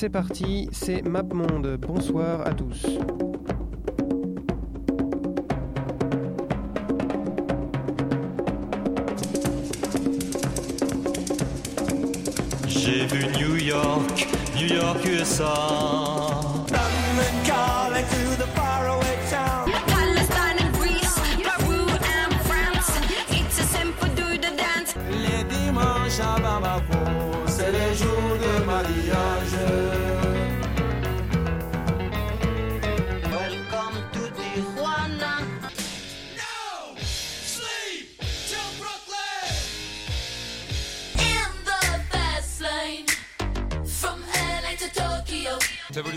c'est parti, c'est MapMonde. Bonsoir à tous. J'ai vu New York, New York USA.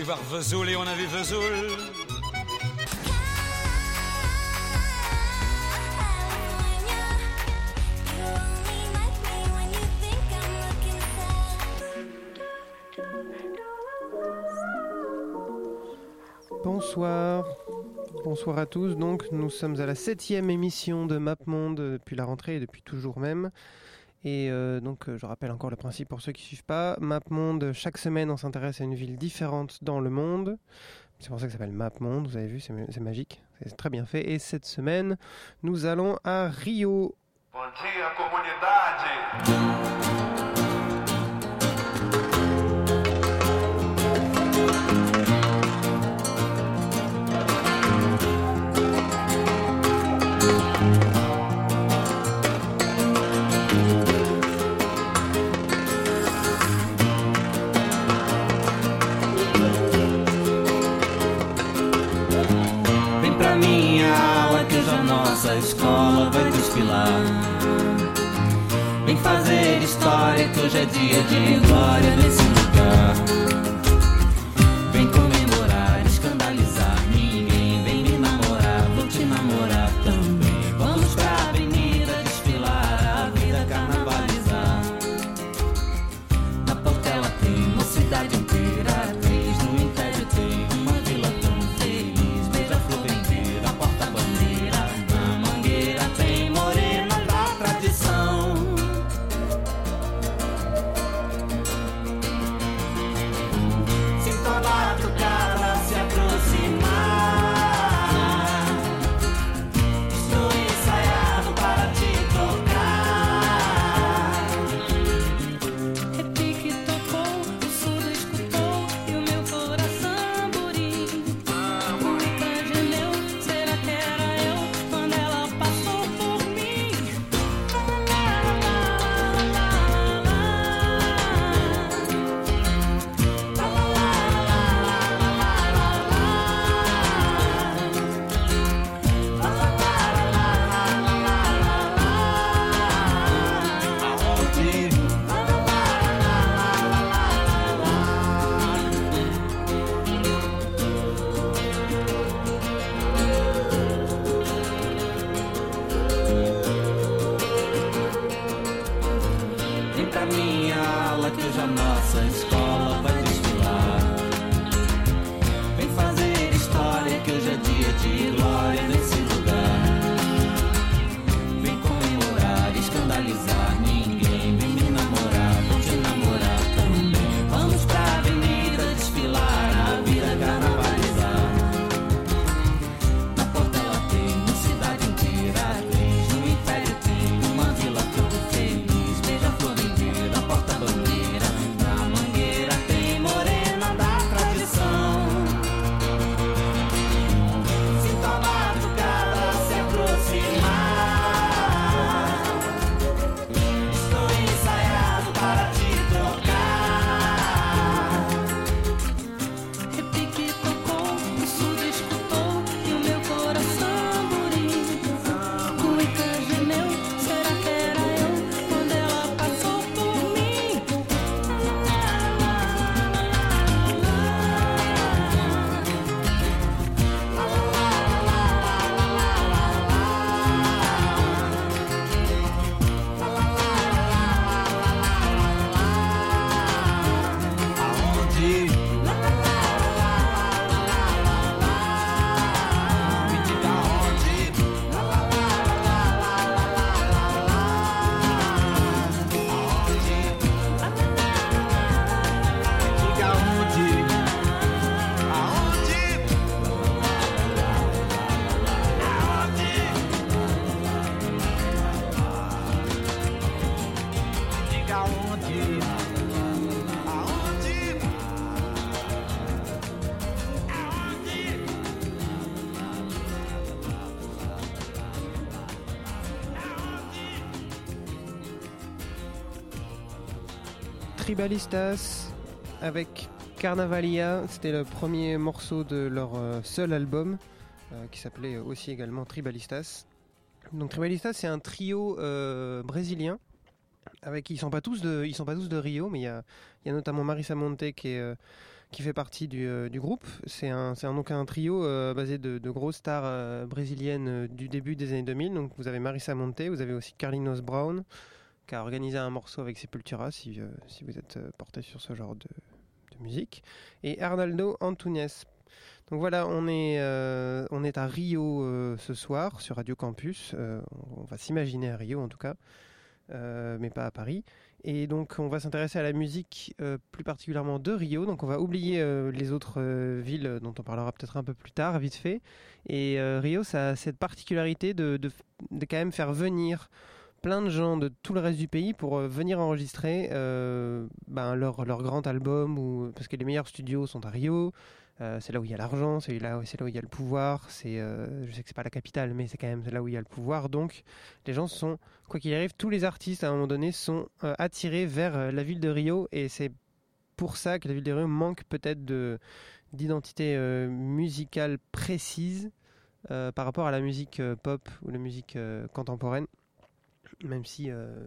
On a vu Vesoul. Bonsoir. Bonsoir à tous. Donc, nous sommes à la septième émission de MapMonde depuis la rentrée et depuis toujours même. Et euh, donc, euh, je rappelle encore le principe pour ceux qui ne suivent pas. MapMonde, chaque semaine, on s'intéresse à une ville différente dans le monde. C'est pour ça que ça s'appelle MapMonde. Vous avez vu, c'est magique. C'est très bien fait. Et cette semaine, nous allons à Rio. Bom dia, comunidade! Nossa escola vai desfilar. Vem fazer história que hoje é dia de glória nesse lugar. Tribalistas avec Carnavalia, c'était le premier morceau de leur euh, seul album euh, qui s'appelait aussi également Tribalistas. Donc Tribalistas c'est un trio euh, brésilien avec ils sont pas tous de ils sont pas tous de Rio mais il y a, y a notamment Marisa Monte qui fait partie du, groupe. C'est un, c'est donc un trio basé de, grosses stars brésiliennes du début des années 2000. Donc vous avez Marisa Monte, vous avez aussi Carlinhos Brown, qui a organisé un morceau avec Sepultura, si, euh, vous êtes euh, porté sur ce genre de, musique, et Arnaldo Antunes. Donc voilà, on est, euh, on est à Rio ce soir sur Radio Campus. On va s'imaginer à Rio en tout cas, mais pas à Paris. Et donc on va s'intéresser à la musique plus particulièrement de Rio. Donc on va oublier les autres villes dont on parlera peut-être un peu plus tard, vite fait. Et Rio, ça a cette particularité de quand même faire venir plein de gens de tout le reste du pays pour euh, venir enregistrer euh, ben, leur, leur grand album ou parce que les meilleurs studios sont à Rio euh, c'est là où il y a l'argent c'est là, où il y a le pouvoir c'est euh, je sais que c'est pas la capitale mais c'est quand même là où il y a le pouvoir. Donc les gens sont quoi qu'il arrive tous les artistes à un moment donné sont attirés vers la ville de Rio et c'est pour ça que la ville de Rio manque peut-être de d'identité musicale précise par rapport à la musique pop ou la musique contemporaine même si euh,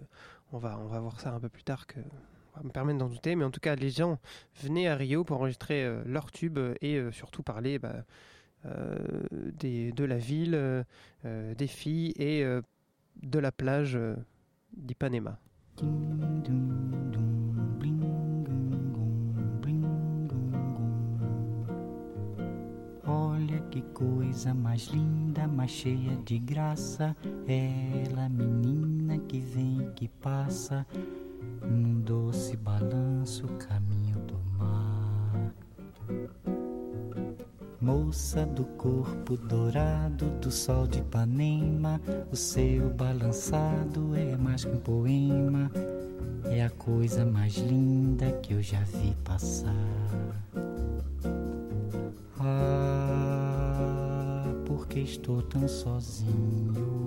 on, va, on va voir ça un peu plus tard que va me permettre d'en douter, mais en tout cas les gens venaient à Rio pour enregistrer euh, leurs tubes et euh, surtout parler bah, des, de la ville, des filles et de la plage d'Ipanema. Que vem que passa, num doce balanço, caminho do mar. Moça do corpo dourado do sol de Ipanema, o seu balançado é mais que um poema. É a coisa mais linda que eu já vi passar. Ah, porque estou tão sozinho.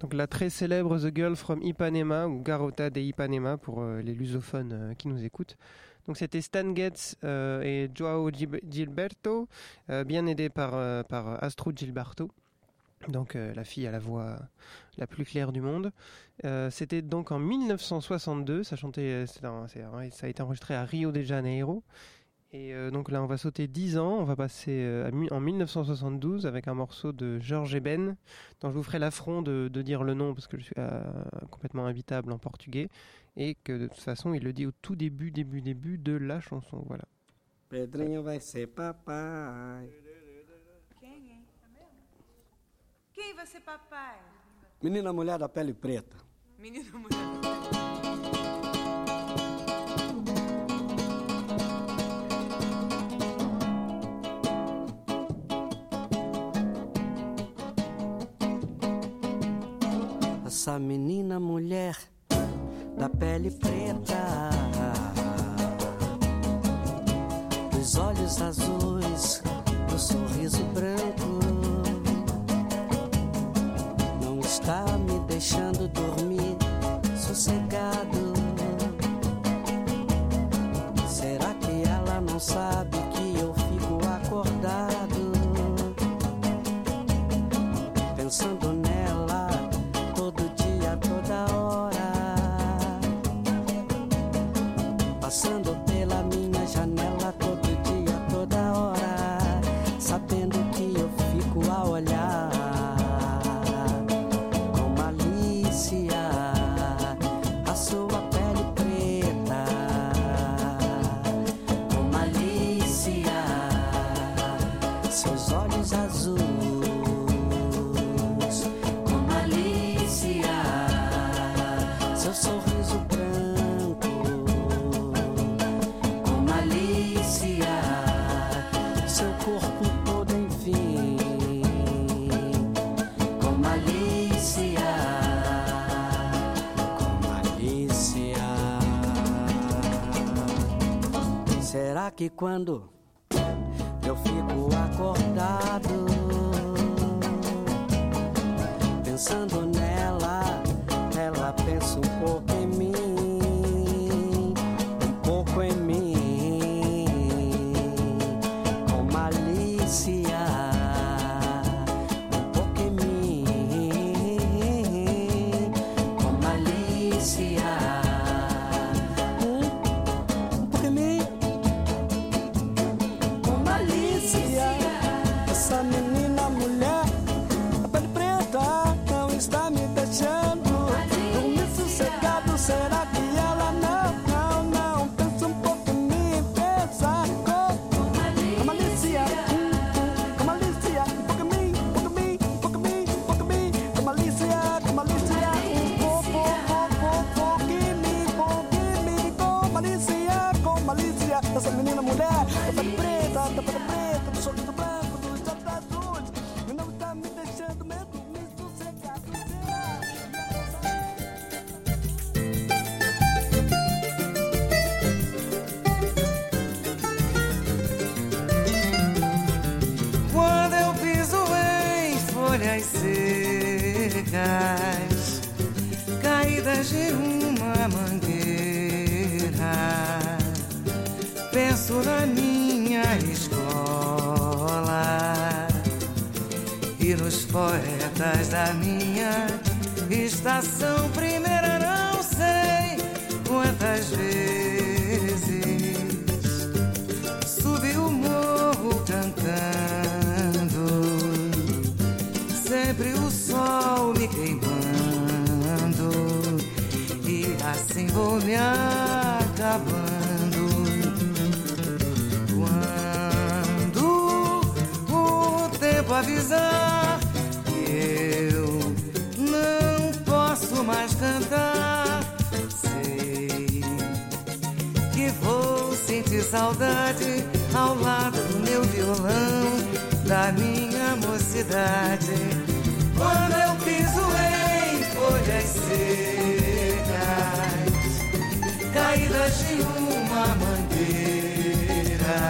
Donc la très célèbre The Girl from Ipanema ou Garota de Ipanema pour euh, les lusophones euh, qui nous écoutent. Donc c'était Stan Getz euh, et Joao Gilberto, bien aidés par, par Gilberto. Donc la fille à la voix la plus claire du monde. C'était donc en 1962, ça chantait, c'est un- c'est un- ça a été enregistré à Rio de Janeiro. Et euh, donc là on va sauter 10 ans, on va passer euh, à en 1972 avec un morceau de George Eben dont je vous ferai l'affront de, de dire le nom parce que je suis euh, complètement invitable en portugais et que de toute façon il le dit au tout début, début, début de la chanson. Voilà. Pedrinho vai ser papai. Quem, hein? Quem vai ser papai? Menina mulher da pele preta. Menina mulher. Essa menina mulher da pele preta, dos olhos azuis, do sorriso branco, não está me deixando dormir sossegado. Será que ela não sabe que que quando eu fico acordado pensando e nos poetas da minha estação primeira. Não sei quantas vezes subi o morro cantando, sempre o sol me queimando, e assim vou me acabando. Quando o tempo avisar saudade ao lado do meu violão, da minha mocidade. Quando eu piso em folhas secas, caídas de uma mangueira.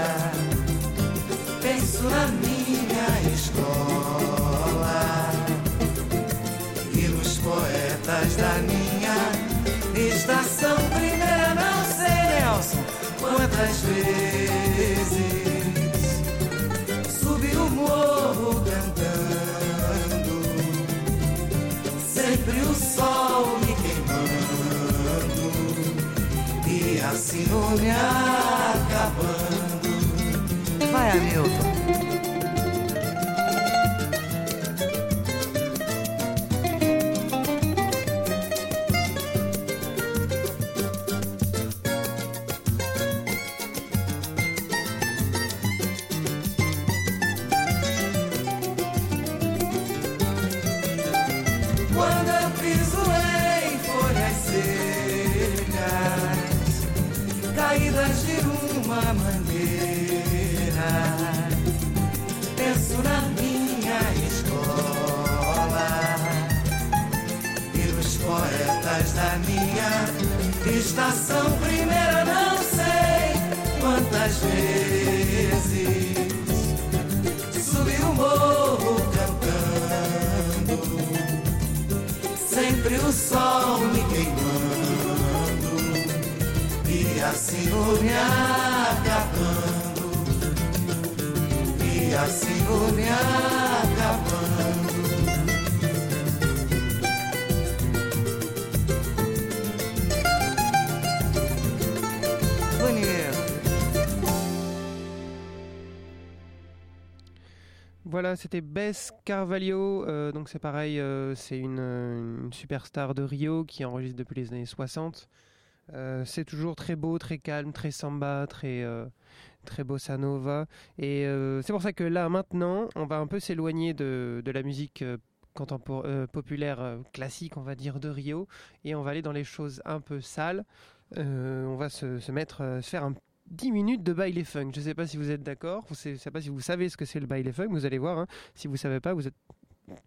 Penso na minha vou me acabando. Vai, Hamilton. De uma mangueira, penso na minha escola e nos poetas da minha estação. Primeira, não sei quantas vezes subi o morro cantando sempre o sol me queimando e assim vou Voilà, c'était Bess Carvalho. euh, donc c'est pareil, euh, c'est une, superstar de Rio qui enregistre depuis les années 60. Euh, c'est toujours très beau, très calme, très samba, très, très bossa nova. Et euh, c'est pour ça que là, maintenant, on va un peu s'éloigner de, de la musique euh, euh, populaire classique, on va dire, de Rio. Et on va aller dans les choses un peu sales. On va se, se mettre, faire un 10 minutes de baile funk. Je ne sais pas si vous êtes d'accord, je ne sais pas si vous savez ce que c'est le baile funk, vous allez voir. hein. Si vous ne savez pas, vous êtes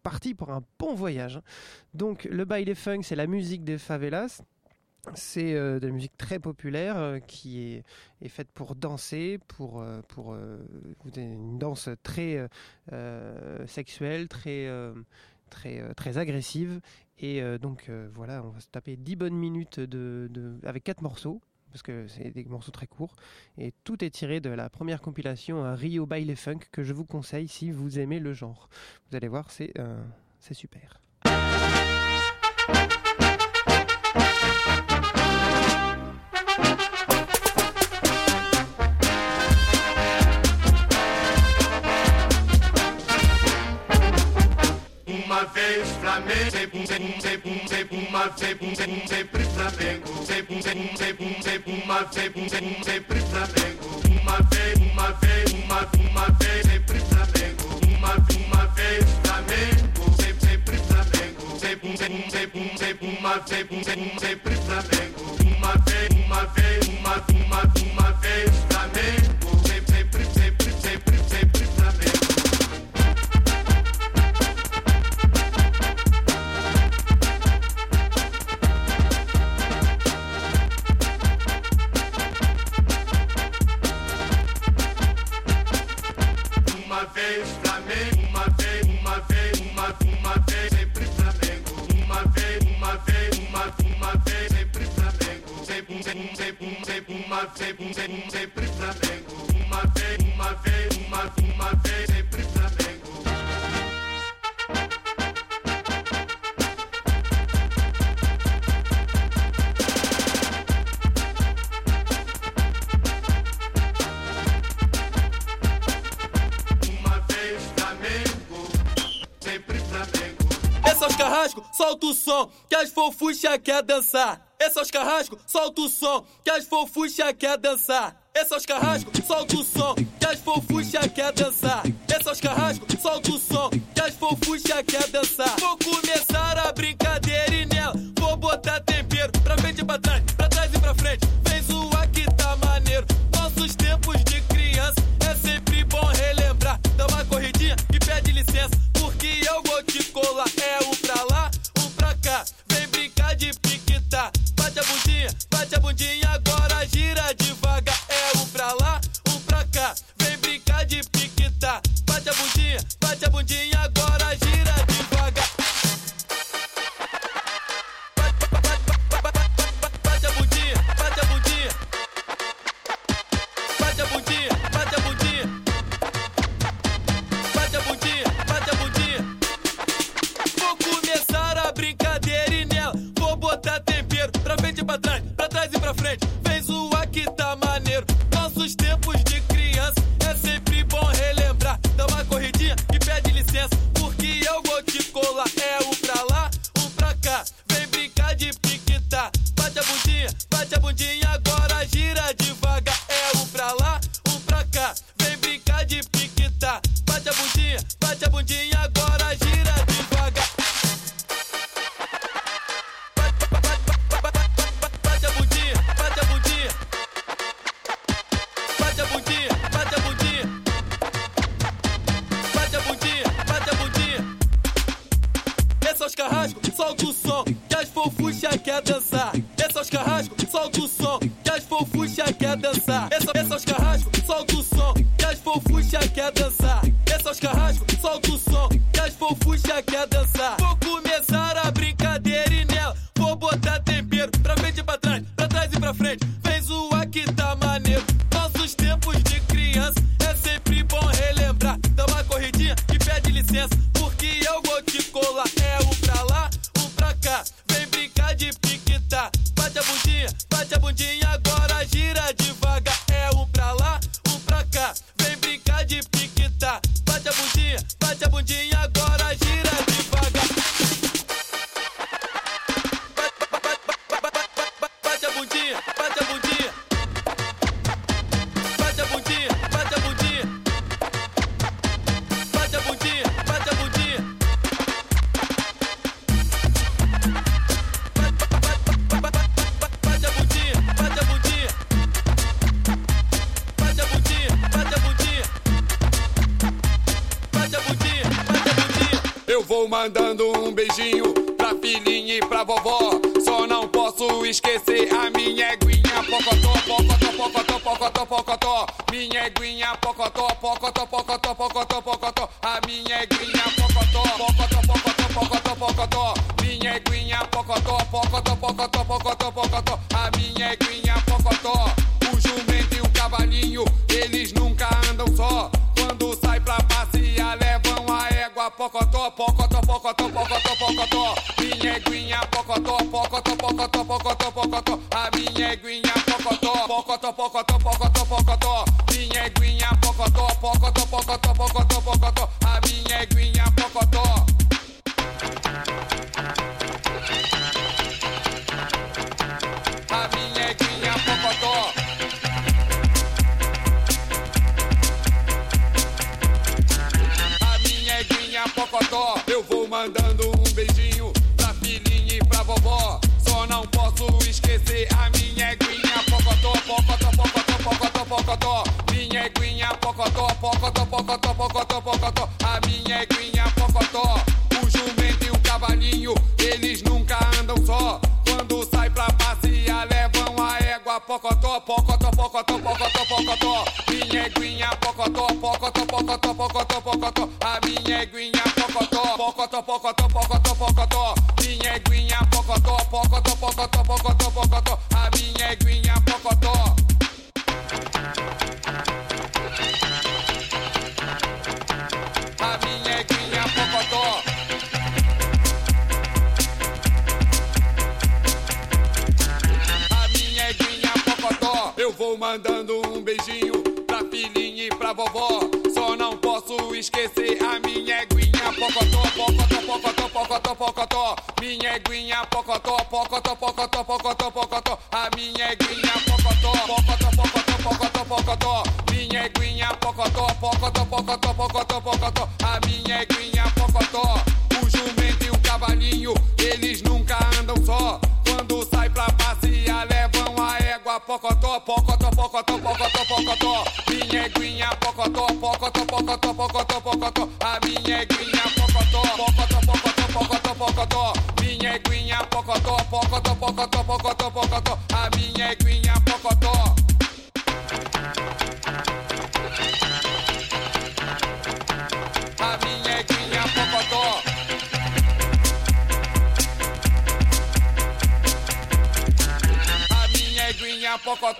parti pour un bon voyage. Donc le baile funk, c'est la musique des favelas. C'est euh, de la musique très populaire euh, qui est, faite pour danser, pour, euh, pour une danse très sexuelle, très, très, très agressive. Et donc voilà, on va se taper 10 bonnes minutes de, avec 4 morceaux, parce que c'est des morceaux très courts. Et tout est tiré de la première compilation Rio Baile Funk que je vous conseille si vous aimez le genre. Vous allez voir, c'est euh, c'est super. Vez Flamengo, sempre, sempre, sempre, sempre, uma sempre, sempre, sempre Flamengo, sempre, sempre, sempre, sempre, uma sempre, sempre, sempre Flamengo, uma vez, uma vez, uma, uma vez, sempre Flamengo, uma, uma vez Flamengo, sempre, sempre Flamengo, sempre, sempre, sempre, sempre, uma sempre, sempre, sempre Flamengo, uma vez, uma vez, uma, uma, uma vez quer dançar. Esse é os carrascos, solta o som, que as fofucha quer dançar. Esse é os carrascos, solta o som, que as fofucha quer dançar. Esse é os carrascos, solta o som, que as fofucha quer dançar. Vou começar a brincadeira e nela vou botar tempero pra frente e pra trás, a dançar. Negrinha, Pocotó, o jumento e o cavalinho, eles nunca andam só. Quando sai pra passear, levam a égua, Pocotó, Pocotó, Pocotó, Pocotó, Pocotó.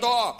Eguinha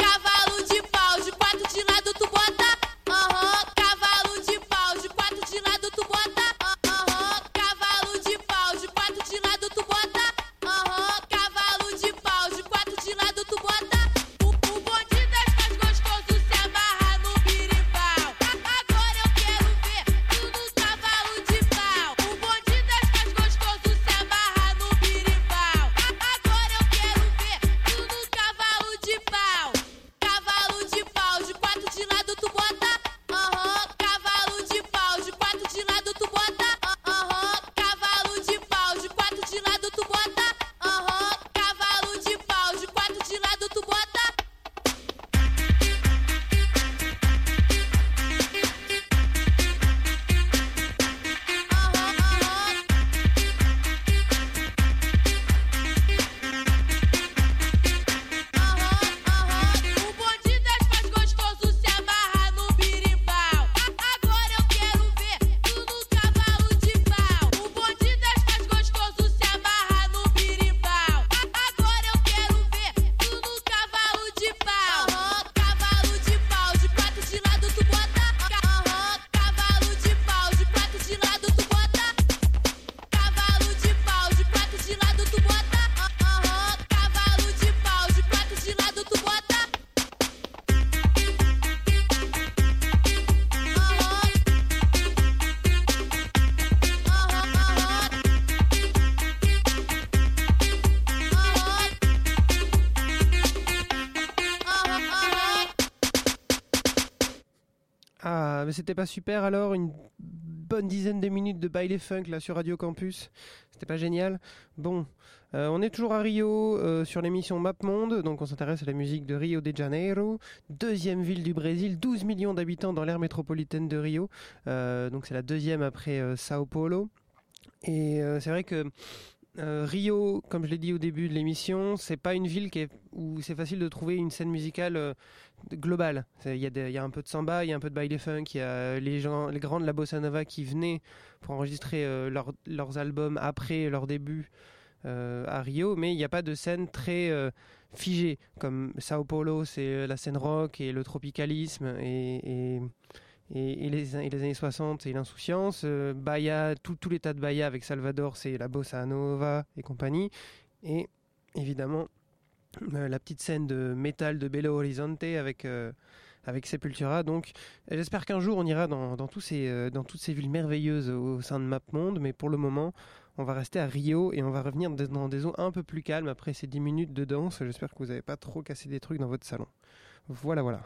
mais c'était pas super alors Une bonne dizaine de minutes de baile funk là sur Radio Campus. C'était pas génial. Bon, euh, on est toujours à Rio euh, sur l'émission Map Monde, donc on s'intéresse à la musique de Rio de Janeiro, deuxième ville du Brésil, 12 millions d'habitants dans l'aire métropolitaine de Rio, Euh, donc c'est la deuxième après Sao Paulo. Et c'est vrai que euh, Rio, comme je l'ai dit au début de l'émission, c'est pas une ville où c'est facile de trouver une scène musicale euh, globale. Il y, a un peu de samba, il y a un peu de baile funk, il y a les, gens, grands de la bossa nova qui venaient pour enregistrer euh, leurs- albums après leur début à Rio, mais il n'y a pas de scène très figée. Comme Sao Paulo, c'est la scène rock et le tropicalisme et, et- les, années 60 et l'insouciance. Euh, Bahia, tout, tout l'état de Bahia avec Salvador, c'est la bossa nova et compagnie. Et évidemment, euh, la petite scène de métal de Belo Horizonte avec, euh, avec Sepultura. Donc, j'espère qu'un jour on ira dans, dans, tous ces, euh, dans toutes ces villes merveilleuses au sein de MapMonde, mais pour le moment, on va rester à Rio et on va revenir dans des zones un peu plus calmes après ces 10 minutes de danse. J'espère que vous n'avez pas trop cassé des trucs dans votre salon. Voilà, voilà.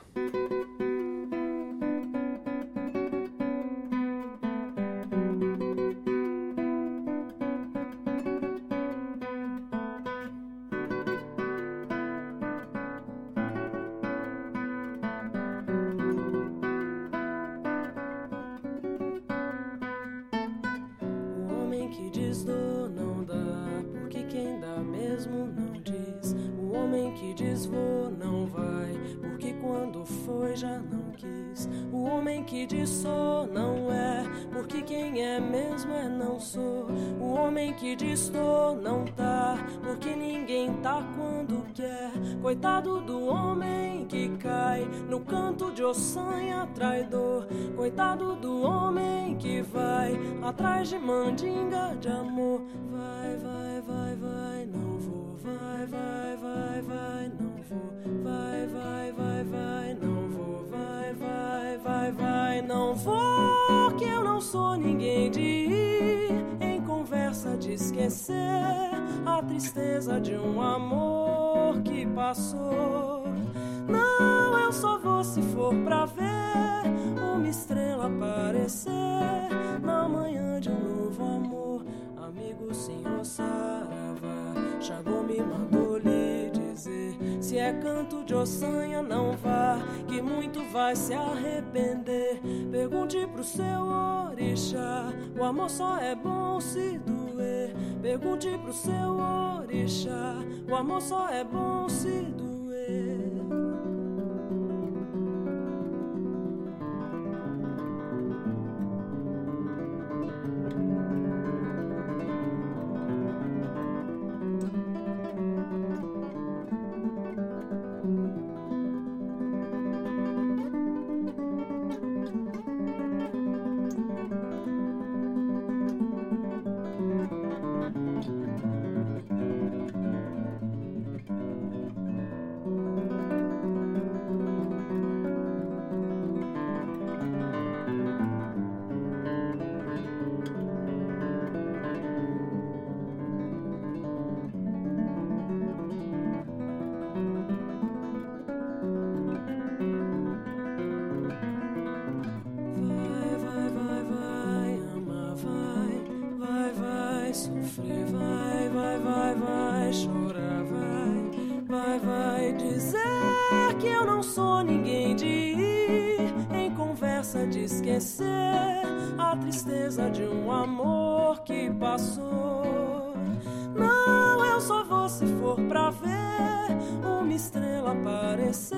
Mesmo não diz. O homem que diz vou não vai, porque quando foi já não quis. O homem que diz sou não é, porque quem é mesmo é não sou. O homem que diz tô não tá, porque ninguém tá quando quer. Coitado do homem que cai no canto de ossanha traidor. Coitado do homem que vai atrás de mandinga de amor. Vai, vai, vai, vai, não. Vai, vai, vai, vai, não vou. Vai, vai, vai, vai, não vou. Vai, vai, vai, vai, não vou. Que eu não sou ninguém de ir em conversa de esquecer a tristeza de um amor que passou. Não, eu só vou se for pra ver uma estrela aparecer na manhã de um novo amor. Amigo senhor Saravá, Xangô me mandou lhe dizer: se é canto de ossanha, não vá, que muito vai se arrepender. Pergunte pro seu orixá: o amor só é bom se doer. Pergunte pro seu orixá: o amor só é bom se doer. De um amor que passou. Não, eu só vou se for pra ver uma estrela aparecer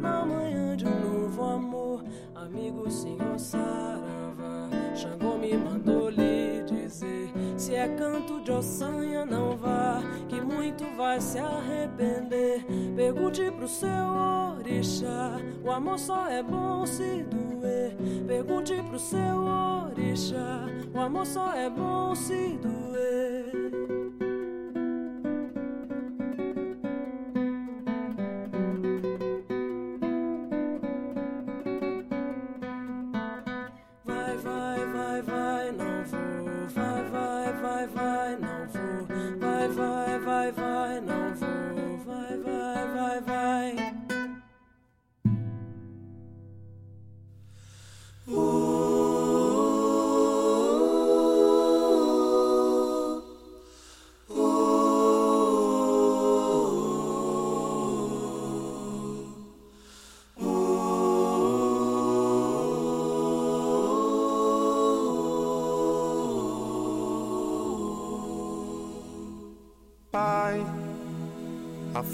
na manhã de um novo amor. Amigo senhor Saravá, Xangô me mandou lhe dizer: se é canto de ossanha, não vá, que muito vai se arrepender. Pergunte pro seu orixá, o amor só é bom se doer. Amor só é bom se doer.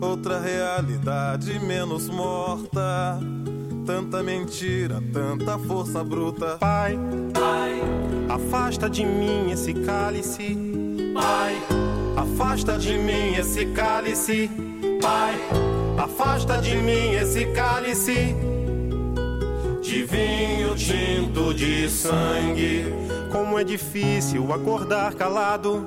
Outra realidade menos morta. Tanta mentira, tanta força bruta. Pai, Pai, afasta de mim esse cálice. Pai, afasta de mim esse cálice. Pai, afasta de mim esse cálice de vinho tinto de sangue. Como é difícil acordar calado.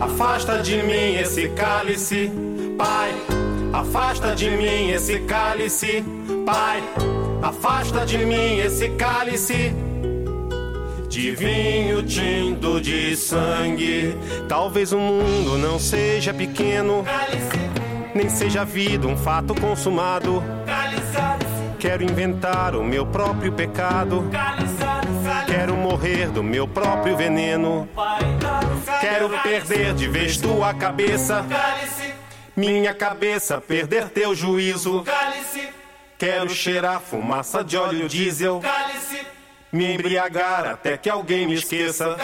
afasta de mim esse cálice. Pai, afasta de mim esse cálice. Pai, afasta de mim esse cálice de vinho tinto de sangue. Talvez o mundo não seja pequeno, nem seja a vida um fato consumado. Quero inventar o meu próprio pecado. Quero morrer do meu próprio veneno. Quero perder de vez tua cabeça. Minha cabeça perder teu juízo. Quero cheirar fumaça de óleo diesel. Me embriagar até que alguém me esqueça.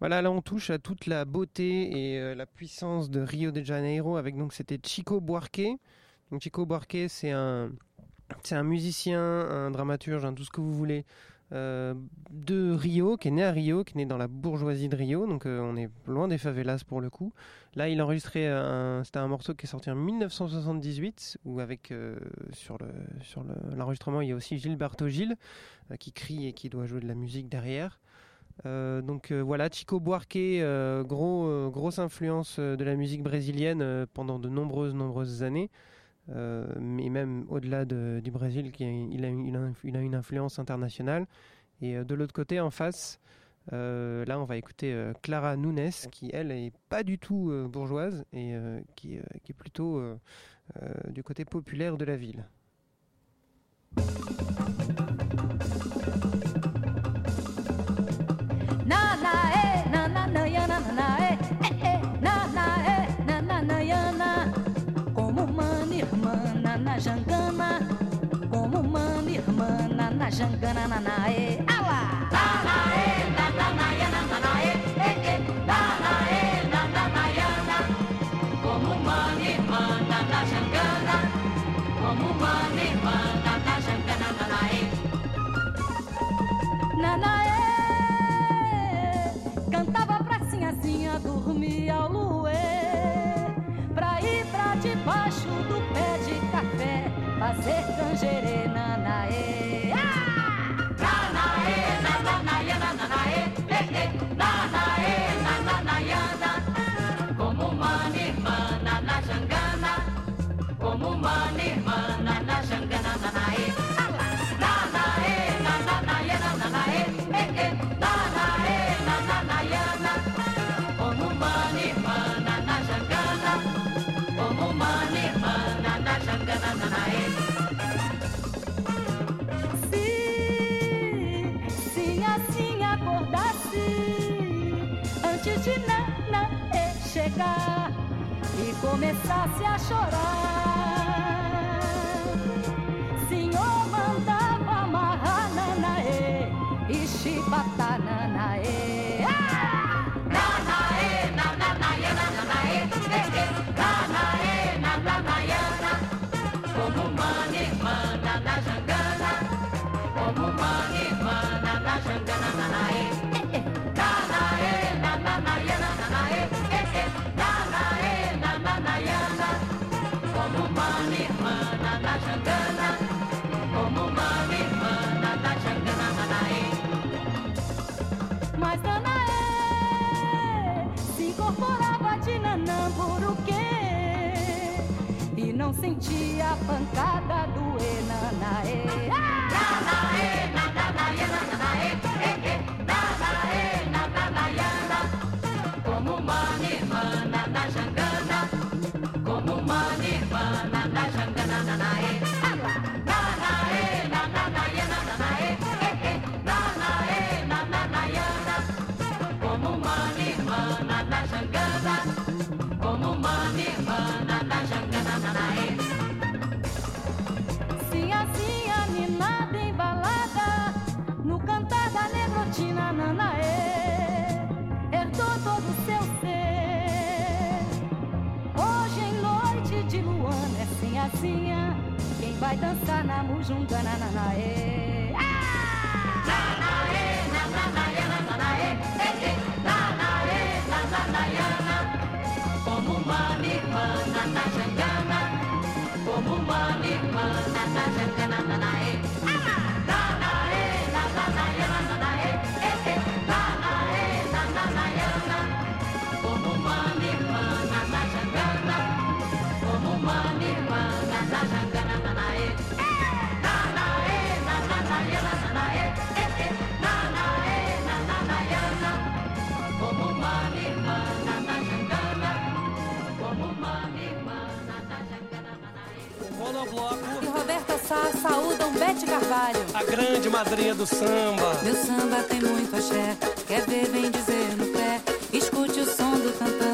Voilà, là on touche à toute la beauté et euh, la puissance de Rio de Janeiro avec donc c'était Chico Buarque. Donc Chico Buarque c'est un c'est un musicien, un dramaturge, un tout ce que vous voulez euh, de Rio, qui est né à Rio, qui est né dans la bourgeoisie de Rio, donc euh, on est loin des favelas pour le coup. Là, il a enregistré un, c'était un morceau qui est sorti en 1978, où avec euh, sur le sur le- l'enregistrement, il y a aussi Gilberto Gil qui crie et qui doit jouer de la musique derrière. Donc voilà, Chico Buarque, gros, grosse influence de la musique brésilienne pendant de nombreuses, nombreuses années. Euh, mais même au-delà de- du Brésil, qui il, a, une- influence internationale. Et euh, de l'autre côté, en face, euh, là, on va écouter euh, Clara Nunes, qui elle est pas du tout euh, bourgeoise et euh, qui, euh, est plutôt euh, euh, du côté populaire de la ville. E, eh, eh, na na e, na na na ya na. Como uma irmã na na jangana, como uma irmã na na jangana na na e. Nanaê cantava pra sinhazinha dormir ao luer, pra ir pra debaixo do pé de café, fazer canjerê, nanaê. Se, se assim acordasse, antes de Nanaê chegar e começasse a chorar. Senhor mandava amarrar Nanaê e chibatar Nanaê. Ah! Nanaê, nananaê, eh, eh, Nanaê, nananaiana, não sentia a pancada do Enanaê. Nanaê, nananaê, nananaê, eh, eh, Nanaê, nananaiana, como uma irmã na jangana, como uma irmã na jangana, nanaê. Nanaê, nananaê, nananaê, eh, eh, Nanaê, nananaiana, como uma irmã na jangana, vai dançar na mujungana, nanaê. Nanaê, nananaê, nananaê, eh, nanaê, nananaiana, como uma irmã na jangana, como uma irmã na jangana, nanaê. Nanaê, Monobloco. E Roberta Sá saúdam Bete Carvalho. A grande madrinha do samba. Meu samba tem muito axé, quer ver, vem dizer no pé. Escute o som do tantã,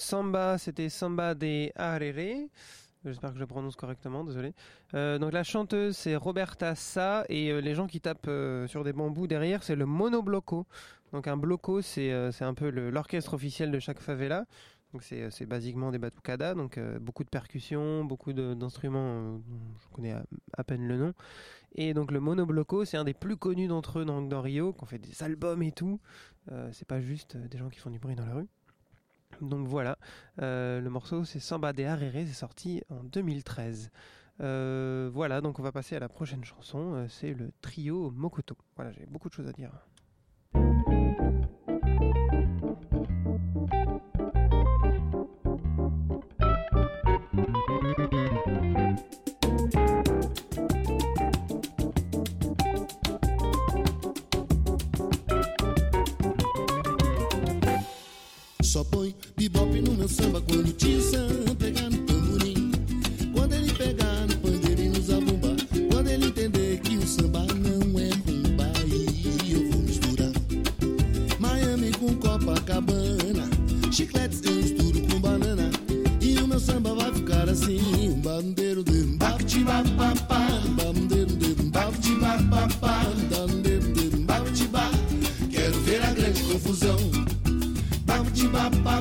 samba, c'était Samba des Arere. J'espère que je prononce correctement, désolé. Euh, donc la chanteuse, c'est Roberta Sa, et euh, les gens qui tapent euh, sur des bambous derrière, c'est le monobloco. Donc un bloco, c'est un peu l'orchestre officiel de chaque favela. Donc c'est basiquement des batucada, donc beaucoup de percussions, beaucoup d'instruments, je connais à, peine le nom. Et donc le monobloco, c'est un des plus connus d'entre eux dans, dans Rio, qu'on fait des albums et tout. c'est pas juste des gens qui font du bruit dans la rue. Donc voilà, euh, le morceau c'est Samba de Harere, c'est sorti en 2013. Euh, voilà, donc on va passer à la prochaine chanson, euh, c'est le trio Mokoto. Voilà, j'ai beaucoup de choses à dire. Só põe bebop no meu samba quando o tio Sam pegar no tamborim. Quando ele pegar no pandeiro e nos abumba. Quando ele entender que o samba não é rumba. E eu vou misturar Miami com Copacabana. Chicletes eu misturo com banana. E o meu samba vai ficar assim: um bandeiro de um bap,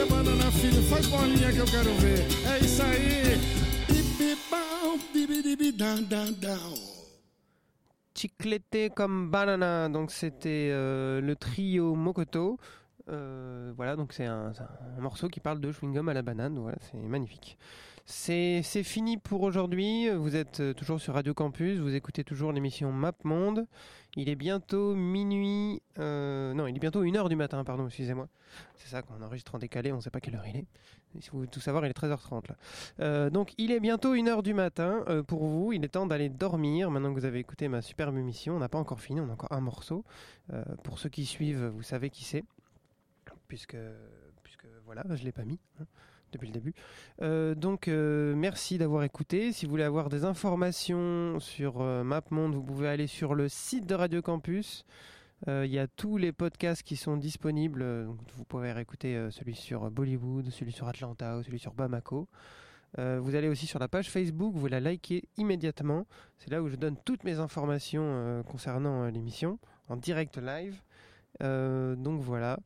Mastiga banana, filho, faz bolinha que eu quero ver. É isso aí. Chiclete comme banana, donc c'était euh, le trio Mokoto. Euh, voilà, donc c'est un, un morceau qui parle de chewing-gum à la banane. Voilà, c'est magnifique. C'est fini pour aujourd'hui. Vous êtes euh, toujours sur Radio Campus. Vous écoutez toujours l'émission Map Monde. Il est bientôt minuit. euh, non, il est bientôt 1h du matin, pardon, excusez-moi. C'est ça, quand on enregistre en décalé, on ne sait pas quelle heure il est. Si vous voulez tout savoir, il est 13h30 là. Euh, donc il est bientôt 1h du matin pour vous. Il est temps d'aller dormir. Maintenant que vous avez écouté ma superbe émission, on n'a pas encore fini, on a encore un morceau. Pour ceux qui suivent, vous savez qui c'est. Puisque, puisque voilà, je ne l'ai pas mis. hein, depuis le début. Euh, donc, euh, merci d'avoir écouté. Si vous voulez avoir des informations sur euh, MapMonde, vous pouvez aller sur le site de Radio Campus. Euh, Il y a tous les podcasts qui sont disponibles. vous pouvez réécouter celui sur Bollywood, celui sur Atlanta ou celui sur Bamako. Vous allez aussi sur la page Facebook, vous la likez immédiatement. C'est là où je donne toutes mes informations concernant l'émission en direct live. Donc voilà.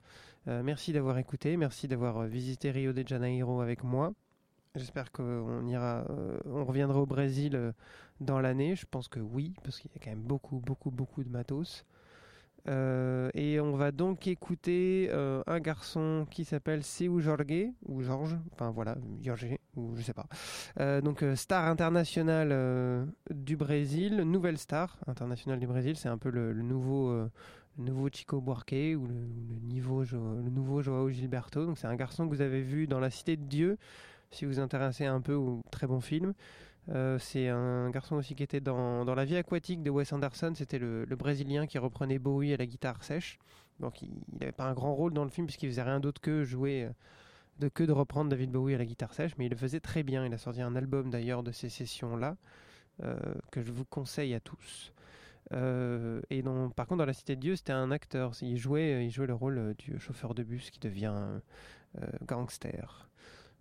Euh, merci d'avoir écouté, merci d'avoir euh, visité Rio de Janeiro avec moi. J'espère qu'on ira, euh, on reviendra au Brésil dans l'année. Je pense que oui, parce qu'il y a quand même beaucoup, beaucoup, beaucoup de matos. Et on va donc écouter un garçon qui s'appelle Seu Jorge, ou Georges, enfin voilà, Jorge, ou je sais pas. Donc star international euh, du Brésil, nouvelle star internationale du Brésil, c'est un peu le, nouveau, le nouveau Chico Buarque ou le, le le nouveau Joao Gilberto. Donc c'est un garçon que vous avez vu dans La Cité de Dieu, si vous vous intéressez un peu au très bon film. Euh, c'est un garçon aussi qui était dans, dans La vie aquatique de Wes Anderson. C'était le, le Brésilien qui reprenait Bowie à la guitare sèche. Donc il n'avait pas un grand rôle dans le film puisqu'il faisait rien d'autre que jouer, euh, de que de reprendre David Bowie à la guitare sèche, mais il le faisait très bien. Il a sorti un album d'ailleurs de ces sessions-là euh, que je vous conseille à tous. Euh, et dans- par contre, dans La Cité de Dieu, c'était un acteur. Il jouait, il jouait le rôle euh, du chauffeur de bus qui devient euh, gangster.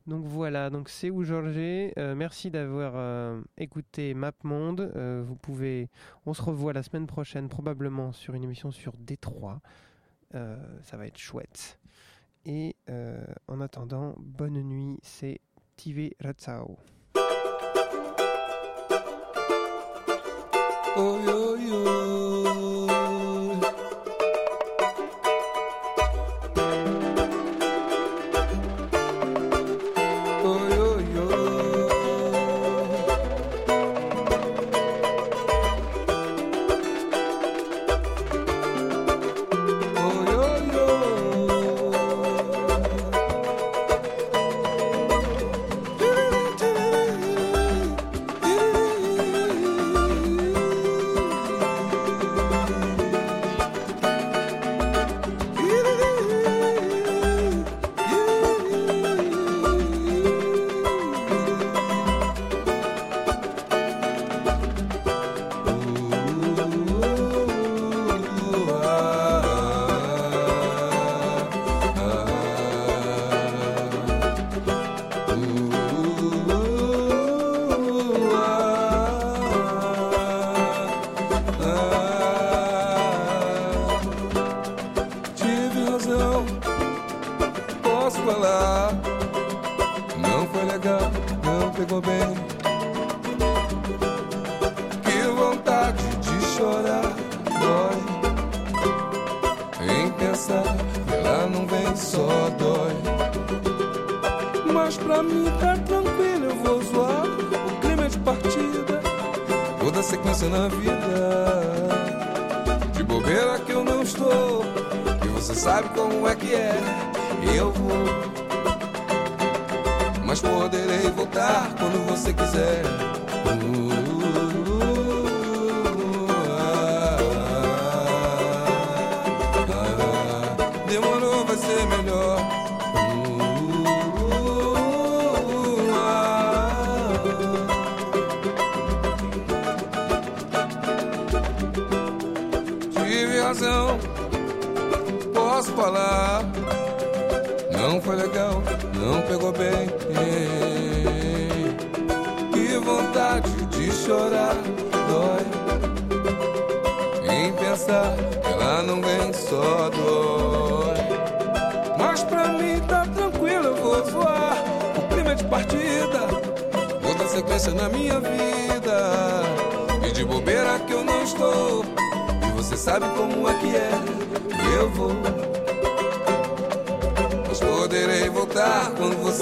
Donc voilà, donc c'est où Georges. Euh, merci d'avoir euh, écouté MapMonde. Euh, vous pouvez, on se revoit la semaine prochaine probablement sur une émission sur Détroit. Euh, ça va être chouette. Et euh, en attendant, bonne nuit. C'est TV Ratsao. oh yo yo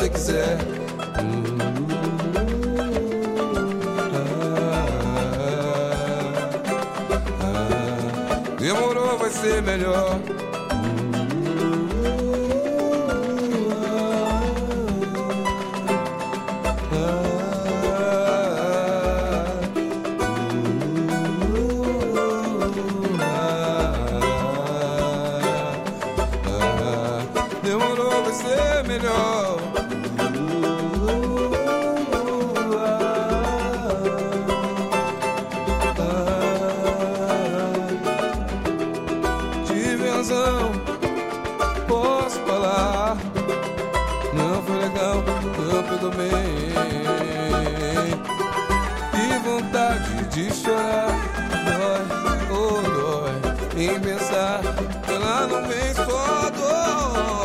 você quiser. Demorou, vai ser melhor. quando penso só dói.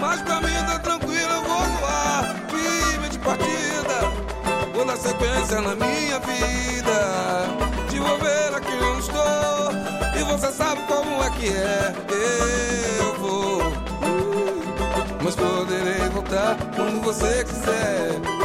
Mas pra mim tá tranquilo, eu vou voar, firme de partida. Vou na sequência na minha vida. De volver aqui onde estou. E você sabe como é que é. Eu vou. Uh, mas poderei voltar quando você quiser.